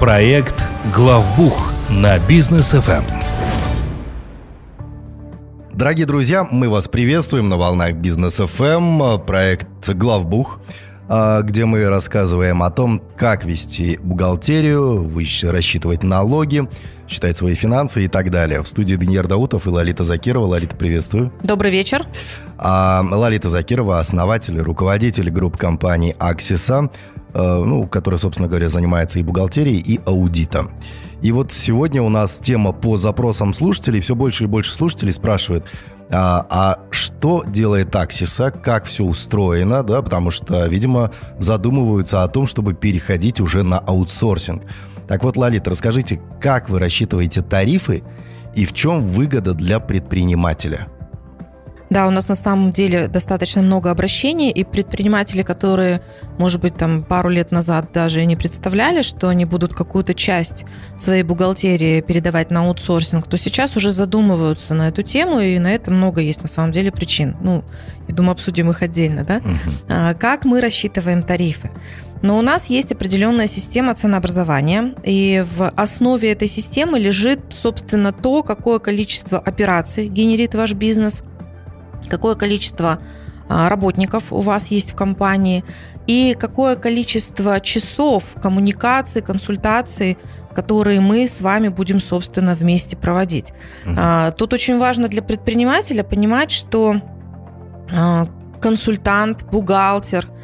Проект «Главбух» на бизнес ФМ. Дорогие друзья, мы вас приветствуем на волнах Бизнес ФМ, проект «Главбух», а, где мы рассказываем о том, как вести бухгалтерию, рассчитывать налоги, считать свои финансы и так далее. В студии Даниил Даутов и Лолита Закирова. Лолита, приветствую. Добрый вечер. А, Лолита Закирова, основатель, руководитель групп компании «Аксиса», ну, которая, собственно говоря, занимается и бухгалтерией, и аудитом. И вот сегодня у нас тема по запросам слушателей. Все больше и больше слушателей спрашивают, а, а что делает Аксиса, как все устроено, да, потому что, видимо, задумываются о том, чтобы переходить уже на аутсорсинг. Так вот, Лолит, расскажите, как вы рассчитываете тарифы и в чем выгода для предпринимателя? Да, у нас на самом деле достаточно много обращений, и предприниматели, которые, может быть, там пару лет назад даже не представляли, что они будут какую-то часть своей бухгалтерии передавать на аутсорсинг, то сейчас уже задумываются на эту тему, и на это много есть на самом деле причин. Ну, я думаю, обсудим их отдельно, да? Uh-huh. Как мы рассчитываем тарифы? Но у нас есть определенная система ценообразования, и в основе этой системы лежит, собственно, то, какое количество операций генерит ваш бизнес, какое количество а, работников у вас есть в компании и какое количество часов коммуникации, консультаций, которые мы с вами будем, собственно, вместе проводить. Угу. Тут очень важно для предпринимателя понимать, что а, консультант, бухгалтер –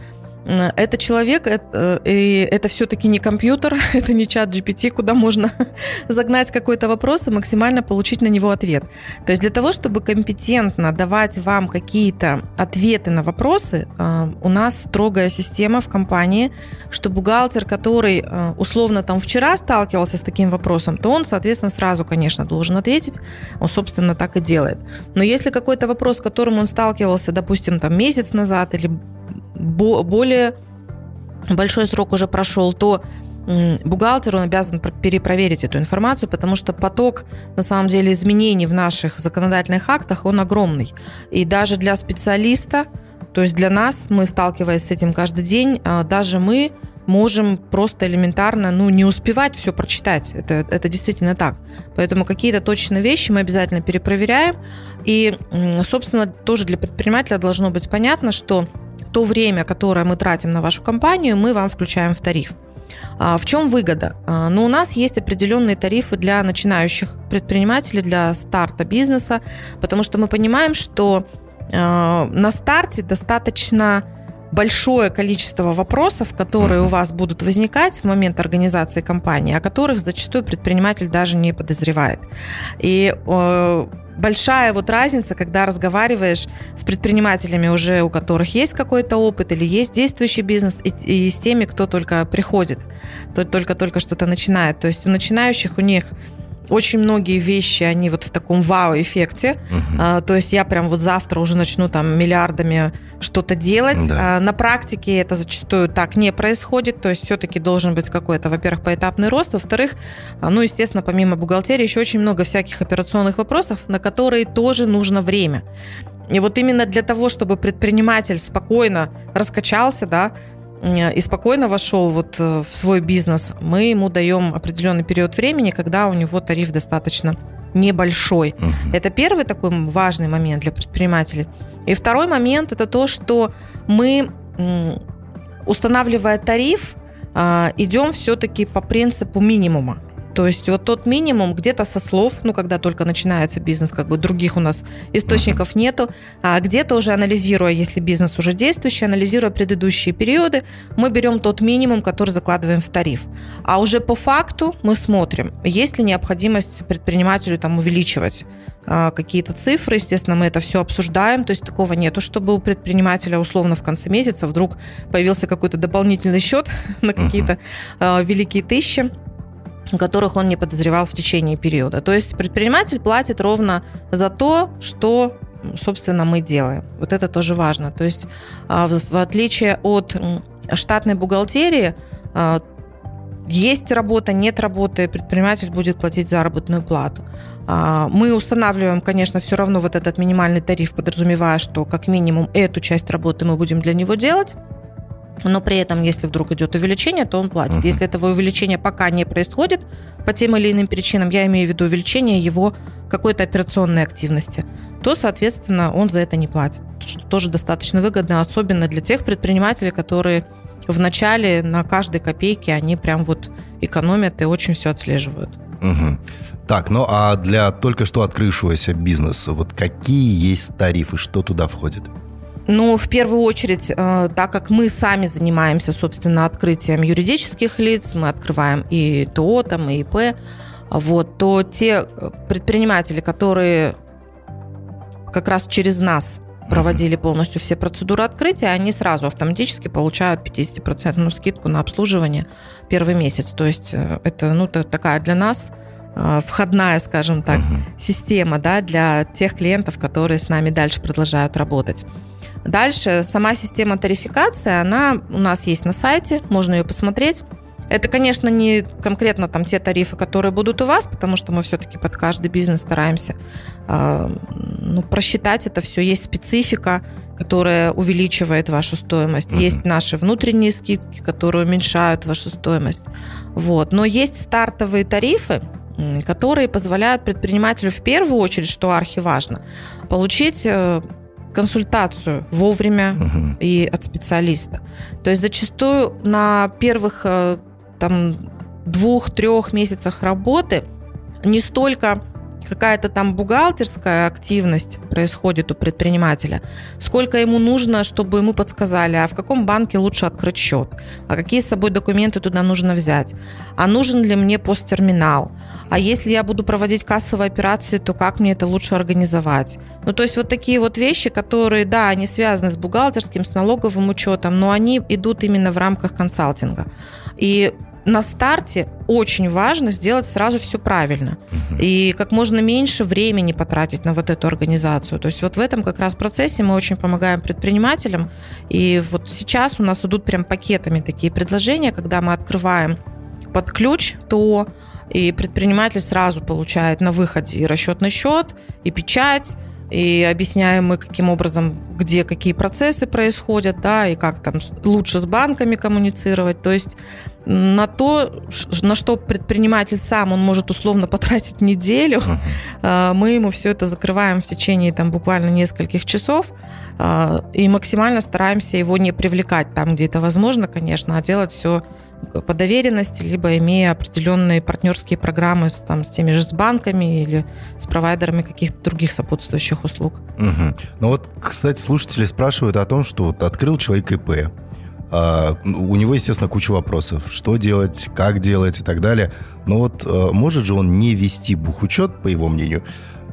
это человек, это, и это все-таки не компьютер, это не чат GPT, куда можно загнать какой-то вопрос и максимально получить на него ответ. То есть для того, чтобы компетентно давать вам какие-то ответы на вопросы, а, у нас строгая система в компании, что бухгалтер, который а, условно там вчера сталкивался с таким вопросом, то он, соответственно, сразу, конечно, должен ответить. Он, собственно, так и делает. Но если какой-то вопрос, с которым он сталкивался, допустим, там месяц назад или более большой срок уже прошел, то бухгалтер, он обязан перепроверить эту информацию, потому что поток, на самом деле, изменений в наших законодательных актах, он огромный. И даже для специалиста, то есть для нас, мы сталкиваясь с этим каждый день, а, даже мы можем просто элементарно ну, не успевать все прочитать. Это, это действительно так. Поэтому какие-то точные вещи мы обязательно перепроверяем. И, собственно, тоже для предпринимателя должно быть понятно, что то время, которое мы тратим на вашу компанию, мы вам включаем в тариф. А, в чем выгода? А, ну, у нас есть определенные тарифы для начинающих предпринимателей, для старта бизнеса, потому что мы понимаем, что а, на старте достаточно большое количество вопросов, которые у вас будут возникать в момент организации компании, о которых зачастую предприниматель даже не подозревает. И большая вот разница, когда разговариваешь с предпринимателями уже, у которых есть какой-то опыт или есть действующий бизнес, и, и с теми, кто только приходит, только-только что-то начинает. То есть у начинающих у них очень многие вещи, они вот в таком вау-эффекте. Угу. А, то есть я прям вот завтра уже начну там миллиардами что-то делать. Да. А, на практике это зачастую так не происходит. То есть все-таки должен быть какой-то, во-первых, поэтапный рост. Во-вторых, а, ну, естественно, помимо бухгалтерии, еще очень много всяких операционных вопросов, на которые тоже нужно время. И вот именно для того, чтобы предприниматель спокойно раскачался, да, и спокойно вошел вот э, в свой бизнес, мы ему даем определенный период времени, когда у него тариф достаточно небольшой. Угу. Это первый такой важный момент для предпринимателей. И второй момент это то, что мы, устанавливая тариф, а, идем все-таки по принципу минимума. То есть вот тот минимум где-то со слов, ну, когда только начинается бизнес, как бы других у нас источников нету, а где-то уже анализируя, если бизнес уже действующий, анализируя предыдущие периоды, мы берем тот минимум, который закладываем в тариф. А уже по факту мы смотрим, есть ли необходимость предпринимателю там увеличивать а, какие-то цифры, естественно, мы это все обсуждаем, то есть такого нету, чтобы у предпринимателя условно в конце месяца вдруг появился какой-то дополнительный счет на какие-то uh-huh. великие тысячи которых он не подозревал в течение периода. То есть предприниматель платит ровно за то, что собственно, мы делаем. Вот это тоже важно. То есть а, в отличие от штатной бухгалтерии, а, есть работа, нет работы, предприниматель будет платить заработную плату. А, мы устанавливаем, конечно, все равно вот этот минимальный тариф, подразумевая, что как минимум эту часть работы мы будем для него делать. Но при этом, если вдруг идет увеличение, то он платит. Uh-huh. Если этого увеличения пока не происходит по тем или иным причинам, я имею в виду увеличение его какой-то операционной активности, то, соответственно, он за это не платит. Что тоже достаточно выгодно, особенно для тех предпринимателей, которые в начале на каждой копейке они прям вот экономят и очень все отслеживают. Угу. Так, ну а для только что открывшегося бизнеса, вот какие есть тарифы, что туда входит? Ну, в первую очередь, э, так как мы сами занимаемся, собственно, открытием юридических лиц, мы открываем и ТО, там, и ИП, вот, то те предприниматели, которые как раз через нас проводили полностью все процедуры открытия, они сразу автоматически получают 50% скидку на обслуживание первый месяц. То есть э, это ну, такая для нас э, входная, скажем так, uh-huh. система да, для тех клиентов, которые с нами дальше продолжают работать. Дальше сама система тарификации, она у нас есть на сайте, можно ее посмотреть. Это, конечно, не конкретно там те тарифы, которые будут у вас, потому что мы все-таки под каждый бизнес стараемся э, ну, просчитать это все. Есть специфика, которая увеличивает вашу стоимость. Uh-huh. Есть наши внутренние скидки, которые уменьшают вашу стоимость. Вот. Но есть стартовые тарифы, которые позволяют предпринимателю в первую очередь, что архиважно, получить э, консультацию вовремя uh-huh. и от специалиста. То есть зачастую на первых э, там двух-трех месяцах работы не столько какая-то там бухгалтерская активность происходит у предпринимателя, сколько ему нужно, чтобы ему подсказали, а в каком банке лучше открыть счет, а какие с собой документы туда нужно взять, а нужен ли мне посттерминал, а если я буду проводить кассовые операции, то как мне это лучше организовать? Ну, то есть вот такие вот вещи, которые, да, они связаны с бухгалтерским, с налоговым учетом, но они идут именно в рамках консалтинга. И на старте очень важно сделать сразу все правильно. Угу. И как можно меньше времени потратить на вот эту организацию. То есть вот в этом как раз процессе мы очень помогаем предпринимателям. И вот сейчас у нас идут прям пакетами такие предложения, когда мы открываем под ключ, то и предприниматель сразу получает на выходе и расчетный счет, и печать, и объясняем мы, каким образом, где какие процессы происходят, да, и как там лучше с банками коммуницировать. То есть на то, на что предприниматель сам, он может условно потратить неделю, uh-huh. мы ему все это закрываем в течение там буквально нескольких часов а, и максимально стараемся его не привлекать там, где это возможно, конечно, а делать все по доверенности, либо имея определенные партнерские программы с, там, с теми же с банками или с провайдерами каких-то других сопутствующих услуг. Угу. Ну вот, кстати, слушатели спрашивают о том, что вот открыл человек ИП, у него, естественно, куча вопросов. Что делать, как делать и так далее. Но вот а, может же он не вести бухучет, по его мнению.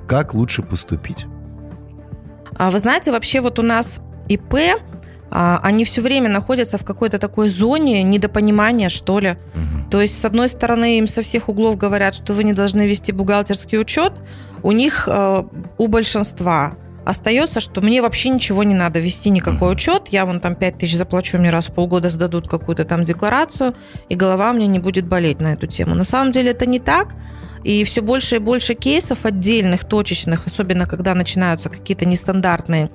Как лучше поступить? А вы знаете, вообще вот у нас ИП а, они все время находятся в какой-то такой зоне недопонимания, что ли. Угу. То есть, с одной стороны, им со всех углов говорят, что вы не должны вести бухгалтерский учет. У них, э, у большинства, остается, что мне вообще ничего не надо вести, никакой uh учет. Я вон там 5 тысяч заплачу, мне раз в полгода сдадут какую-то там декларацию, и голова мне не будет болеть на эту тему. На самом деле это не так. И все больше и больше кейсов отдельных, точечных, особенно когда начинаются какие-то нестандартные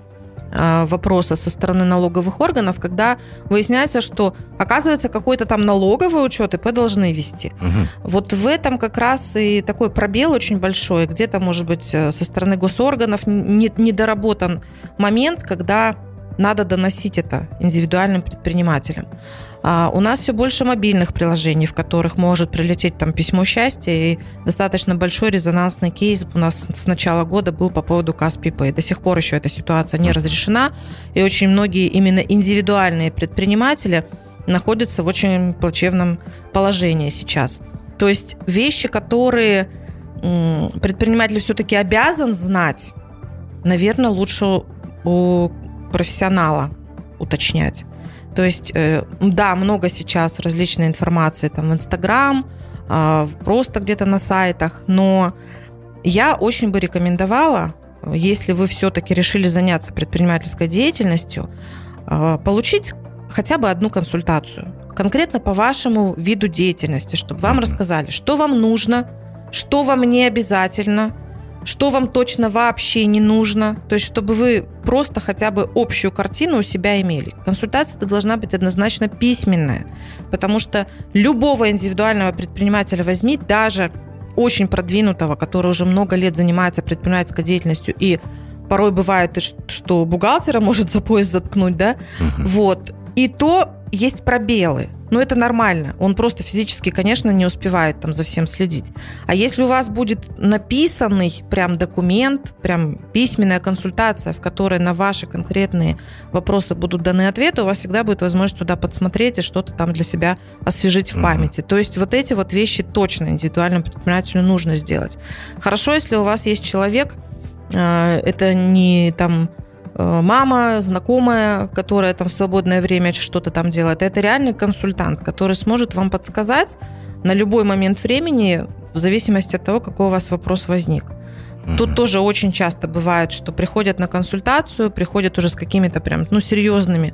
вопроса со стороны налоговых органов, когда выясняется, что оказывается какой-то там налоговый учет ИП должны вести. Угу. Вот в этом как раз и такой пробел очень большой, где-то, может быть, э, со стороны госорганов недоработан момент, когда надо доносить это индивидуальным предпринимателям. А у нас все больше мобильных приложений, в которых может прилететь там письмо счастья, и достаточно большой резонансный кейс у нас с начала года был по поводу Каспи Pay. До сих пор еще эта ситуация не разрешена, и очень многие именно индивидуальные предприниматели находятся в очень плачевном положении сейчас. То есть вещи, которые предприниматель все-таки обязан знать, наверное, лучше у профессионала уточнять. То есть, э, да, много сейчас различной информации там в Инстаграм, а, просто где-то на сайтах, но я очень бы рекомендовала, если вы все-таки решили заняться предпринимательской деятельностью, а, получить хотя бы одну консультацию, конкретно по вашему виду деятельности, чтобы вам рассказали, что вам нужно, что вам не обязательно – что вам точно вообще не нужно, то есть чтобы вы просто хотя бы общую картину у себя имели. Консультация должна быть однозначно письменная, потому что любого индивидуального предпринимателя возьми, даже очень продвинутого, который уже много лет занимается предпринимательской деятельностью и порой бывает, что бухгалтера может за пояс заткнуть, да, угу. вот, и то есть пробелы. Но это нормально. Он просто физически, конечно, не успевает там за всем следить. А если у вас будет написанный прям документ, прям письменная консультация, в которой на ваши конкретные вопросы будут даны ответы, у вас всегда будет возможность туда подсмотреть и что-то там для себя освежить в памяти. То есть вот эти вот вещи точно индивидуальному предпринимателю нужно сделать. Хорошо, если у вас есть человек, э, это не там мама, знакомая, которая там в свободное время что-то там делает. Это реальный консультант, который сможет вам подсказать на любой момент времени, в зависимости от того, какой у вас вопрос возник. Тут тоже очень часто бывает, что приходят на консультацию, приходят уже с какими-то прям, ну, серьезными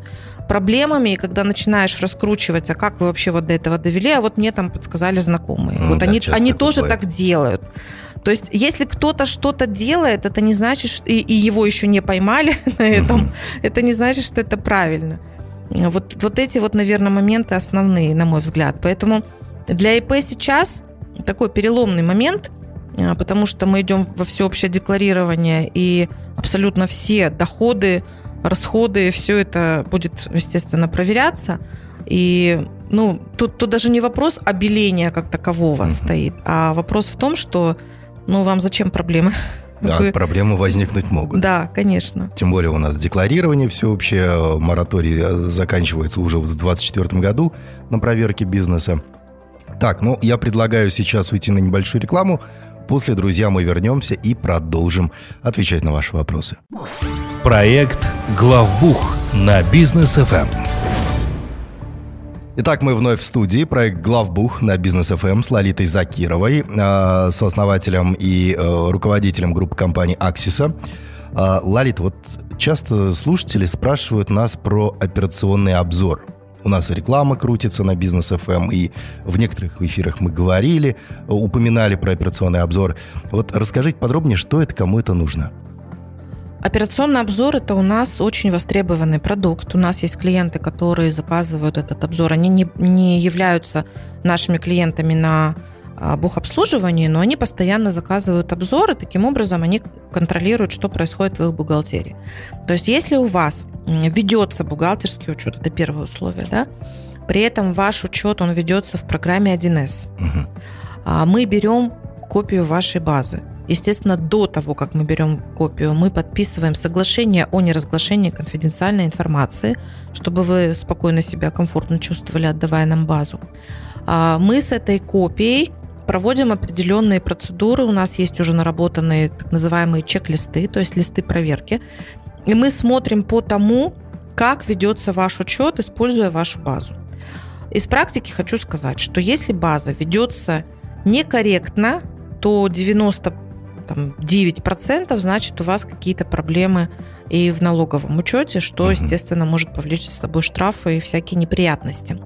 проблемами, и когда начинаешь раскручивать, а как вы вообще вот до этого довели, а вот мне там подсказали знакомые. Ну, вот да, они, они тоже так делают. То есть, если кто-то что-то делает, это не значит, что и, и его еще не поймали на этом, это не значит, что это правильно. Вот, вот эти вот, наверное, моменты основные, на мой взгляд. Поэтому для ИП сейчас такой переломный момент, а, потому что мы идем во всеобщее декларирование, и абсолютно все доходы, расходы, все это будет, естественно, проверяться. И ну, тут, тут даже не вопрос обеления как такового uh стоит, а вопрос в том, что ну, вам зачем проблемы? Да, Вы... проблемы возникнуть могут. Да, конечно. Тем более у нас декларирование всеобщее, мораторий э, заканчивается уже в 2024 году на проверке бизнеса. Так, ну, я предлагаю сейчас уйти на небольшую рекламу. После, друзья, мы вернемся и продолжим отвечать на ваши вопросы. Проект «Главбух» на бизнес FM. Итак, мы вновь в студии. Проект «Главбух» на Бизнес ФМ эм с Лолитой Закировой, э, сооснователем и э, руководителем группы компании «Аксиса». Э, Лолит, вот часто слушатели спрашивают нас про операционный обзор. У нас реклама крутится на Бизнес ФМ, эм, и в некоторых эфирах мы говорили, упоминали про операционный обзор. Вот расскажите подробнее, что это, кому это нужно? Операционный обзор – это у нас очень востребованный продукт. У нас есть клиенты, которые заказывают этот обзор. Они не, не являются нашими клиентами на а, бухобслуживании, но они постоянно заказывают обзоры, таким образом они контролируют, что происходит в их бухгалтерии. То есть если у вас ведется бухгалтерский учет, это первое условие, да, при этом ваш учет, он ведется в программе 1С, угу. мы берем копию вашей базы. Естественно, до того, как мы берем копию, мы подписываем соглашение о неразглашении конфиденциальной информации, чтобы вы спокойно себя комфортно чувствовали, отдавая нам базу. А, мы с этой копией проводим определенные процедуры. У нас есть уже наработанные так называемые чек-листы, то есть листы проверки. И мы смотрим по тому, как ведется ваш учет, используя вашу базу. Из практики хочу сказать, что если база ведется некорректно, то 90 там, 9%, значит, у вас какие-то проблемы и в налоговом учете, что, естественно, может повлечь с собой штрафы и всякие неприятности.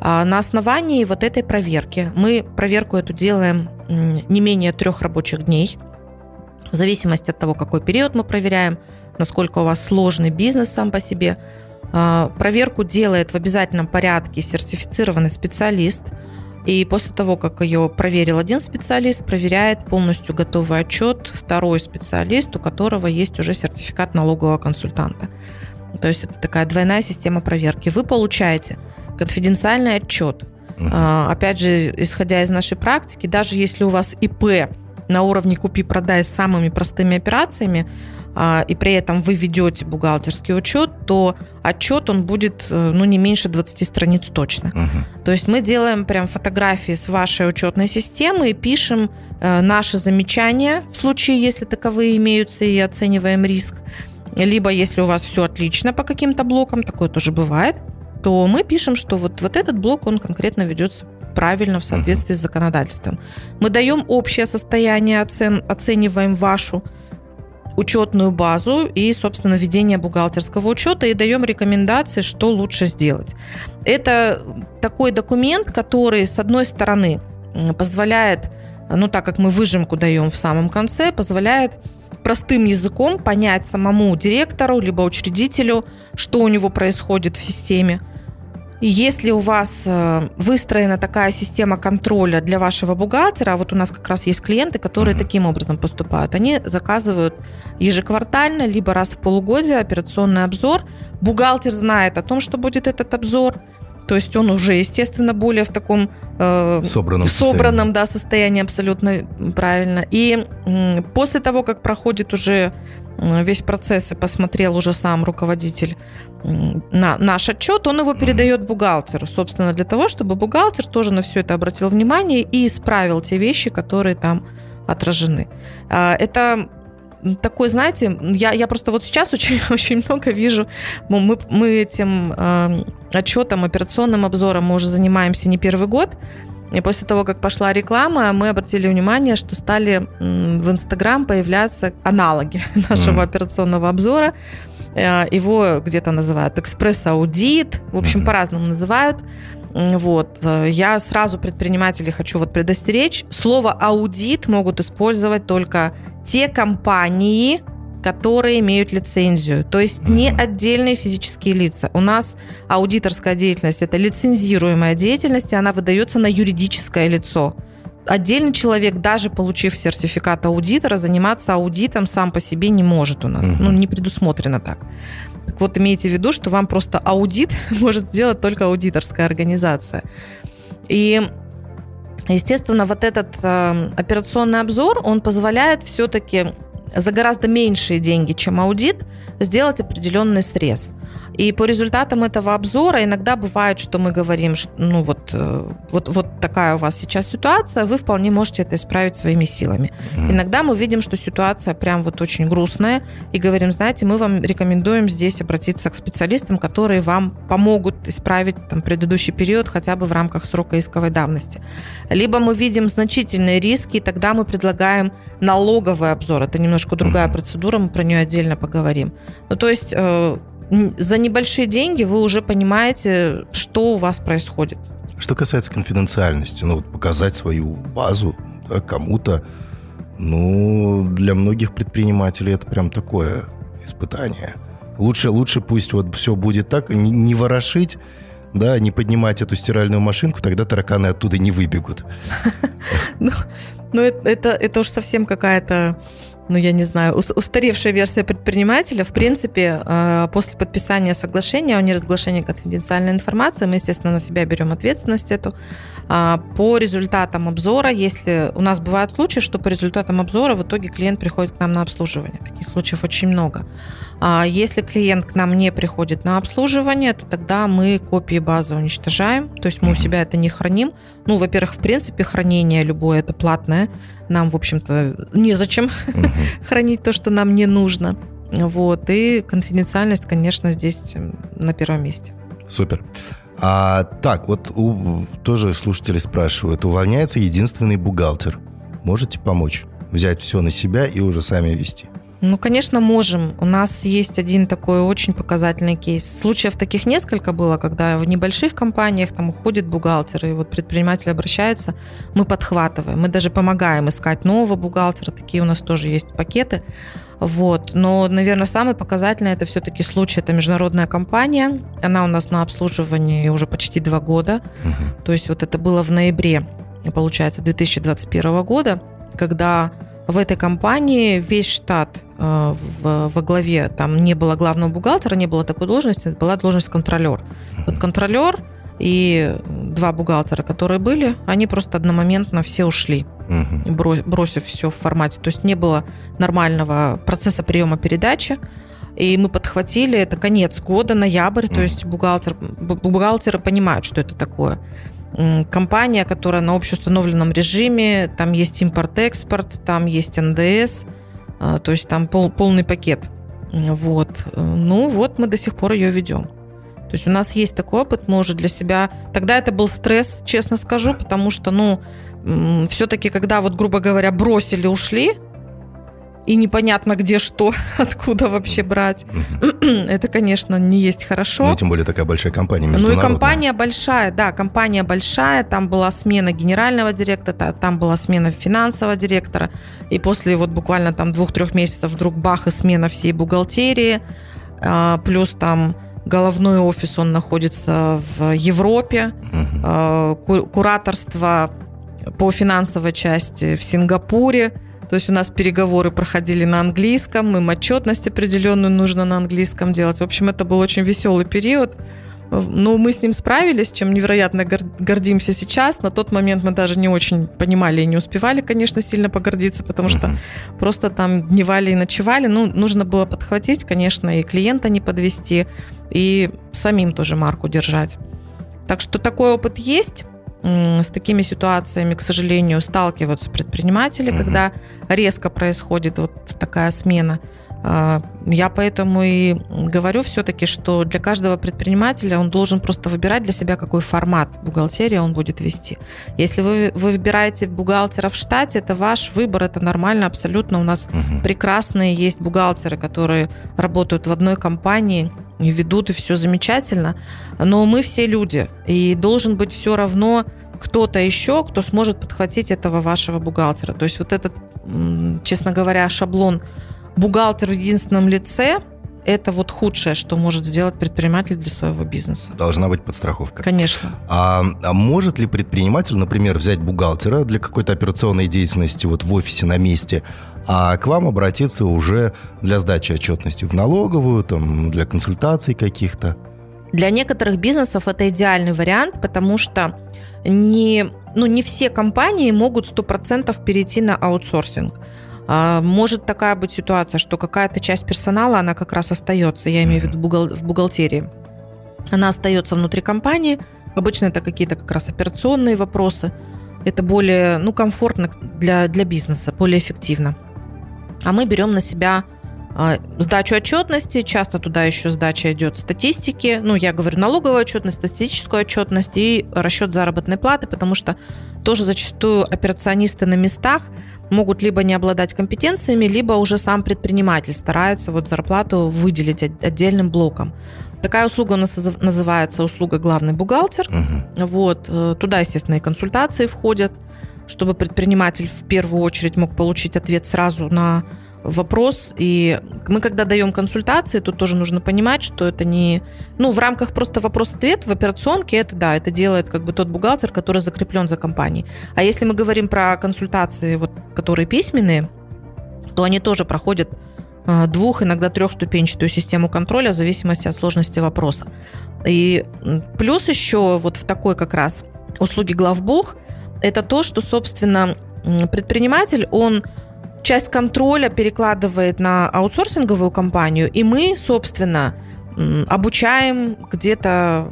А на основании вот этой проверки мы проверку эту делаем не менее трех рабочих дней, в зависимости от того, какой период мы проверяем, насколько у вас сложный бизнес сам по себе. А, проверку делает в обязательном порядке сертифицированный специалист – и после того, как ее проверил один специалист, проверяет полностью готовый отчет второй специалист, у которого есть уже сертификат налогового консультанта. То есть это такая двойная система проверки. Вы получаете конфиденциальный отчет. Uh-huh. Опять же, исходя из нашей практики, даже если у вас ИП на уровне купи-продай с самыми простыми операциями, а, и при этом вы ведете бухгалтерский учет, то отчет он будет э, ну, не меньше 20 страниц точно. Угу. То есть мы делаем прям фотографии с вашей учетной системы и пишем э, наши замечания в случае, если таковые имеются, и оцениваем риск. Либо если у вас все отлично по каким-то блокам, такое тоже бывает, то мы пишем, что вот, вот этот блок, он конкретно ведется правильно в соответствии uh-huh. с законодательством. Мы даем общее состояние, оцен, оцениваем вашу учетную базу и, собственно, ведение бухгалтерского учета и даем рекомендации, что лучше сделать. Это такой документ, который, с одной стороны, позволяет ну, так как мы выжимку даем в самом конце, позволяет простым языком понять самому директору, либо учредителю, что у него происходит в системе. И если у вас э, выстроена такая система контроля для вашего бухгалтера, вот у нас как раз есть клиенты, которые mm-hmm. таким образом поступают. Они заказывают ежеквартально, либо раз в полугодие операционный обзор. Бухгалтер знает о том, что будет этот обзор. То есть он уже, естественно, более в таком э, собранном, собранном состоянии. Да, состоянии, абсолютно правильно. И э, после того, как проходит уже весь процесс и посмотрел уже сам руководитель на наш отчет, он его передает бухгалтеру, собственно, для того, чтобы бухгалтер тоже на все это обратил внимание и исправил те вещи, которые там отражены. А, это такой, знаете, я, я просто вот сейчас очень, очень много вижу, мы, мы этим отчетом, операционным обзором мы уже занимаемся не первый год, и после того, как пошла реклама, мы обратили внимание, что стали в Инстаграм появляться аналоги нашего mm. операционного обзора. Э, его где-то называют экспресс-аудит, в общем, по-разному называют. Вот. Э, я сразу предпринимателей хочу вот предостеречь. Слово аудит могут использовать только те компании, которые имеют лицензию, то есть не отдельные физические лица. У нас аудиторская деятельность – это лицензируемая деятельность, и она выдается на юридическое лицо. Отдельный человек, даже получив сертификат аудитора, заниматься аудитом сам по себе не может у нас. Угу. Ну, не предусмотрено так. Так вот, имейте в виду, что вам просто аудит может сделать только аудиторская организация. И Естественно, вот этот э, операционный обзор, он позволяет все-таки за гораздо меньшие деньги, чем аудит, сделать определенный срез. И по результатам этого обзора иногда бывает, что мы говорим, что, ну вот, э, вот, вот такая у вас сейчас ситуация, вы вполне можете это исправить своими силами. Mm. Иногда мы видим, что ситуация прям вот очень грустная, и говорим, знаете, мы вам рекомендуем здесь обратиться к специалистам, которые вам помогут исправить там, предыдущий период хотя бы в рамках срока исковой давности. Либо мы видим значительные риски, и тогда мы предлагаем налоговый обзор. Это немножко другая mm. процедура, мы про нее отдельно поговорим. Ну, то есть э, за небольшие деньги вы уже понимаете, что у вас происходит. Что касается конфиденциальности, ну вот показать свою базу да, кому-то, ну, для многих предпринимателей это прям такое испытание. Лучше, лучше пусть вот все будет так, не, не ворошить, да, не поднимать эту стиральную машинку, тогда тараканы оттуда не выбегут. Ну, ну это, это уж совсем какая-то ну, я не знаю, устаревшая версия предпринимателя. В принципе, э, после подписания соглашения о неразглашении конфиденциальной информации, мы, естественно, на себя берем ответственность эту. А, по результатам обзора, если у нас бывают случаи, что по результатам обзора в итоге клиент приходит к нам на обслуживание. Таких случаев очень много. А если клиент к нам не приходит на обслуживание, то тогда мы копии базы уничтожаем, то есть мы у себя это не храним. Ну, во-первых, в принципе, хранение любое это платное, нам, в общем-то, незачем uh хранить то, что нам не нужно. Вот, и конфиденциальность, конечно, здесь на первом месте. Супер. А, так, вот у, тоже слушатели спрашивают, увольняется единственный бухгалтер. Можете помочь? Взять все на себя и уже сами вести? Ну, конечно, можем. У нас есть один такой очень показательный кейс. Случаев таких несколько было, когда в небольших компаниях там уходит бухгалтер, и вот предприниматель обращается, мы подхватываем, мы даже помогаем искать нового бухгалтера, такие у нас тоже есть пакеты. Вот. Но, наверное, самый показательный это все-таки случай. Это международная компания. Она у нас на обслуживании уже почти два года. Угу. То есть вот это было в ноябре, получается, 2021 года, когда в этой компании весь штат э, в, во главе, там не было главного бухгалтера, не было такой должности, была должность контролер. Вот контролер и два бухгалтера, которые были, они просто одномоментно все ушли, угу. бросив все в формате. То есть не было нормального процесса приема передачи. И мы подхватили, это конец года, ноябрь, то есть бухгалтер, бухгалтеры понимают, что это такое компания, которая на общеустановленном режиме, там есть импорт-экспорт, там есть НДС, а, то есть там пол, полный пакет. Вот. Ну вот мы до сих пор ее ведем. То есть у нас есть такой опыт, мы уже для себя... Тогда это был стресс, честно скажу, потому что, ну, все-таки, когда вот, грубо говоря, бросили, ушли, и непонятно где что, откуда вообще брать. Это, конечно, не есть хорошо. Ну, тем более такая большая компания Ну и компания большая, да, компания большая. Там была смена генерального директора, там была смена финансового директора. И после вот буквально там двух-трех месяцев вдруг бах и смена всей бухгалтерии. А, плюс там головной офис, он находится в Европе. Угу. Кураторство по финансовой части в Сингапуре. То есть у нас переговоры проходили на английском, им отчетность определенную нужно на английском делать. В общем, это был очень веселый период. Но мы с ним справились, чем невероятно гордимся сейчас. На тот момент мы даже не очень понимали и не успевали, конечно, сильно погордиться, потому что uh-huh. просто там дневали и ночевали. Ну, нужно было подхватить, конечно, и клиента не подвести, и самим тоже марку держать. Так что такой опыт есть с такими ситуациями, к сожалению, сталкиваются предприниматели, угу. когда резко происходит вот такая смена. А, я поэтому и говорю все-таки, что для каждого предпринимателя он должен просто выбирать для себя, какой формат бухгалтерии он будет вести. Если вы, вы выбираете бухгалтера в штате, это ваш выбор, это нормально абсолютно. У нас угу. прекрасные есть бухгалтеры, которые работают в одной компании, и ведут, и все замечательно. Но мы все люди, и должен быть все равно кто-то еще, кто сможет подхватить этого вашего бухгалтера. То есть вот этот, честно говоря, шаблон бухгалтер в единственном лице – это вот худшее, что может сделать предприниматель для своего бизнеса. Должна быть подстраховка. Конечно. А, а может ли предприниматель, например, взять бухгалтера для какой-то операционной деятельности вот в офисе на месте, а к вам обратиться уже для сдачи отчетности в налоговую, там, для консультаций каких-то? Для некоторых бизнесов это идеальный вариант, потому что не, ну, не все компании могут 100% перейти на аутсорсинг. А, может такая быть ситуация, что какая-то часть персонала, она как раз остается, я имею в виду в бухгалтерии. Она остается внутри компании. Обычно это какие-то как раз операционные вопросы. Это более ну, комфортно для, для бизнеса, более эффективно а мы берем на себя а, сдачу отчетности, часто туда еще сдача идет статистики, ну, я говорю налоговую отчетность, статистическую отчетность и расчет заработной платы, потому что тоже зачастую операционисты на местах могут либо не обладать компетенциями, либо уже сам предприниматель старается вот зарплату выделить отдельным блоком. Такая услуга у нас называется услуга главный бухгалтер. Угу. Вот, э, туда, естественно, и консультации входят чтобы предприниматель в первую очередь мог получить ответ сразу на вопрос. И мы, когда даем консультации, тут тоже нужно понимать, что это не... Ну, в рамках просто вопрос-ответ в операционке, это да, это делает как бы тот бухгалтер, который закреплен за компанией. А если мы говорим про консультации, вот, которые письменные, то они тоже проходят а, двух, иногда трехступенчатую систему контроля в зависимости от сложности вопроса. И плюс еще вот в такой как раз услуги главбух – это то, что, собственно, предприниматель, он часть контроля перекладывает на аутсорсинговую компанию, и мы, собственно, обучаем, где-то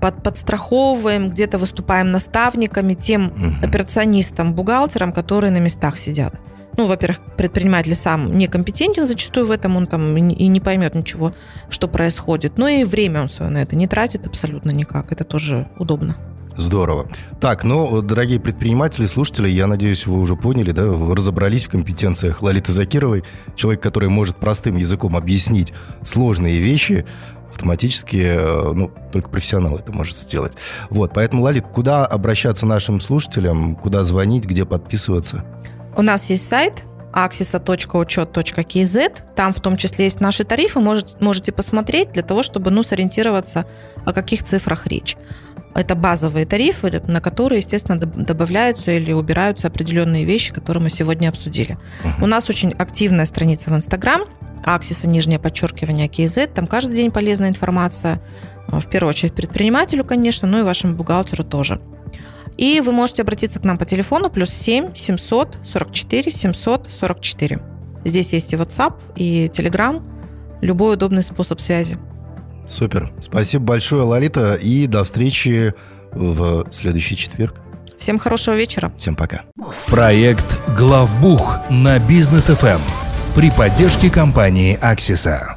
под, подстраховываем, где-то выступаем наставниками тем угу. операционистам, бухгалтерам, которые на местах сидят. Ну, во-первых, предприниматель сам некомпетентен зачастую в этом, он там и не поймет ничего, что происходит. Но и время он свое на это не тратит абсолютно никак. Это тоже удобно. Здорово. Так, ну, дорогие предприниматели, слушатели, я надеюсь, вы уже поняли, да, разобрались в компетенциях Лолиты Закировой, человек, который может простым языком объяснить сложные вещи, автоматически, э, ну, только профессионал это может сделать. Вот, поэтому, Лолит, куда обращаться нашим слушателям, куда звонить, где подписываться? У нас есть сайт axisa.учет.kz. Там в том числе есть наши тарифы, можете, можете посмотреть для того, чтобы ну, сориентироваться, о каких цифрах речь. Это базовые тарифы, на которые, естественно, добавляются или убираются определенные вещи, которые мы сегодня обсудили. Uh-huh. У нас очень активная страница в Инстаграм, Аксиса, нижнее подчеркивание, KZ. Там каждый день полезная информация. В первую очередь предпринимателю, конечно, но и вашему бухгалтеру тоже. И вы можете обратиться к нам по телефону плюс 7 744 744. Здесь есть и WhatsApp, и Telegram, любой удобный способ связи. Супер. Спасибо большое, Лолита, и до встречи в следующий четверг. Всем хорошего вечера. Всем пока. Проект «Главбух» на Бизнес ФМ при поддержке компании «Аксиса».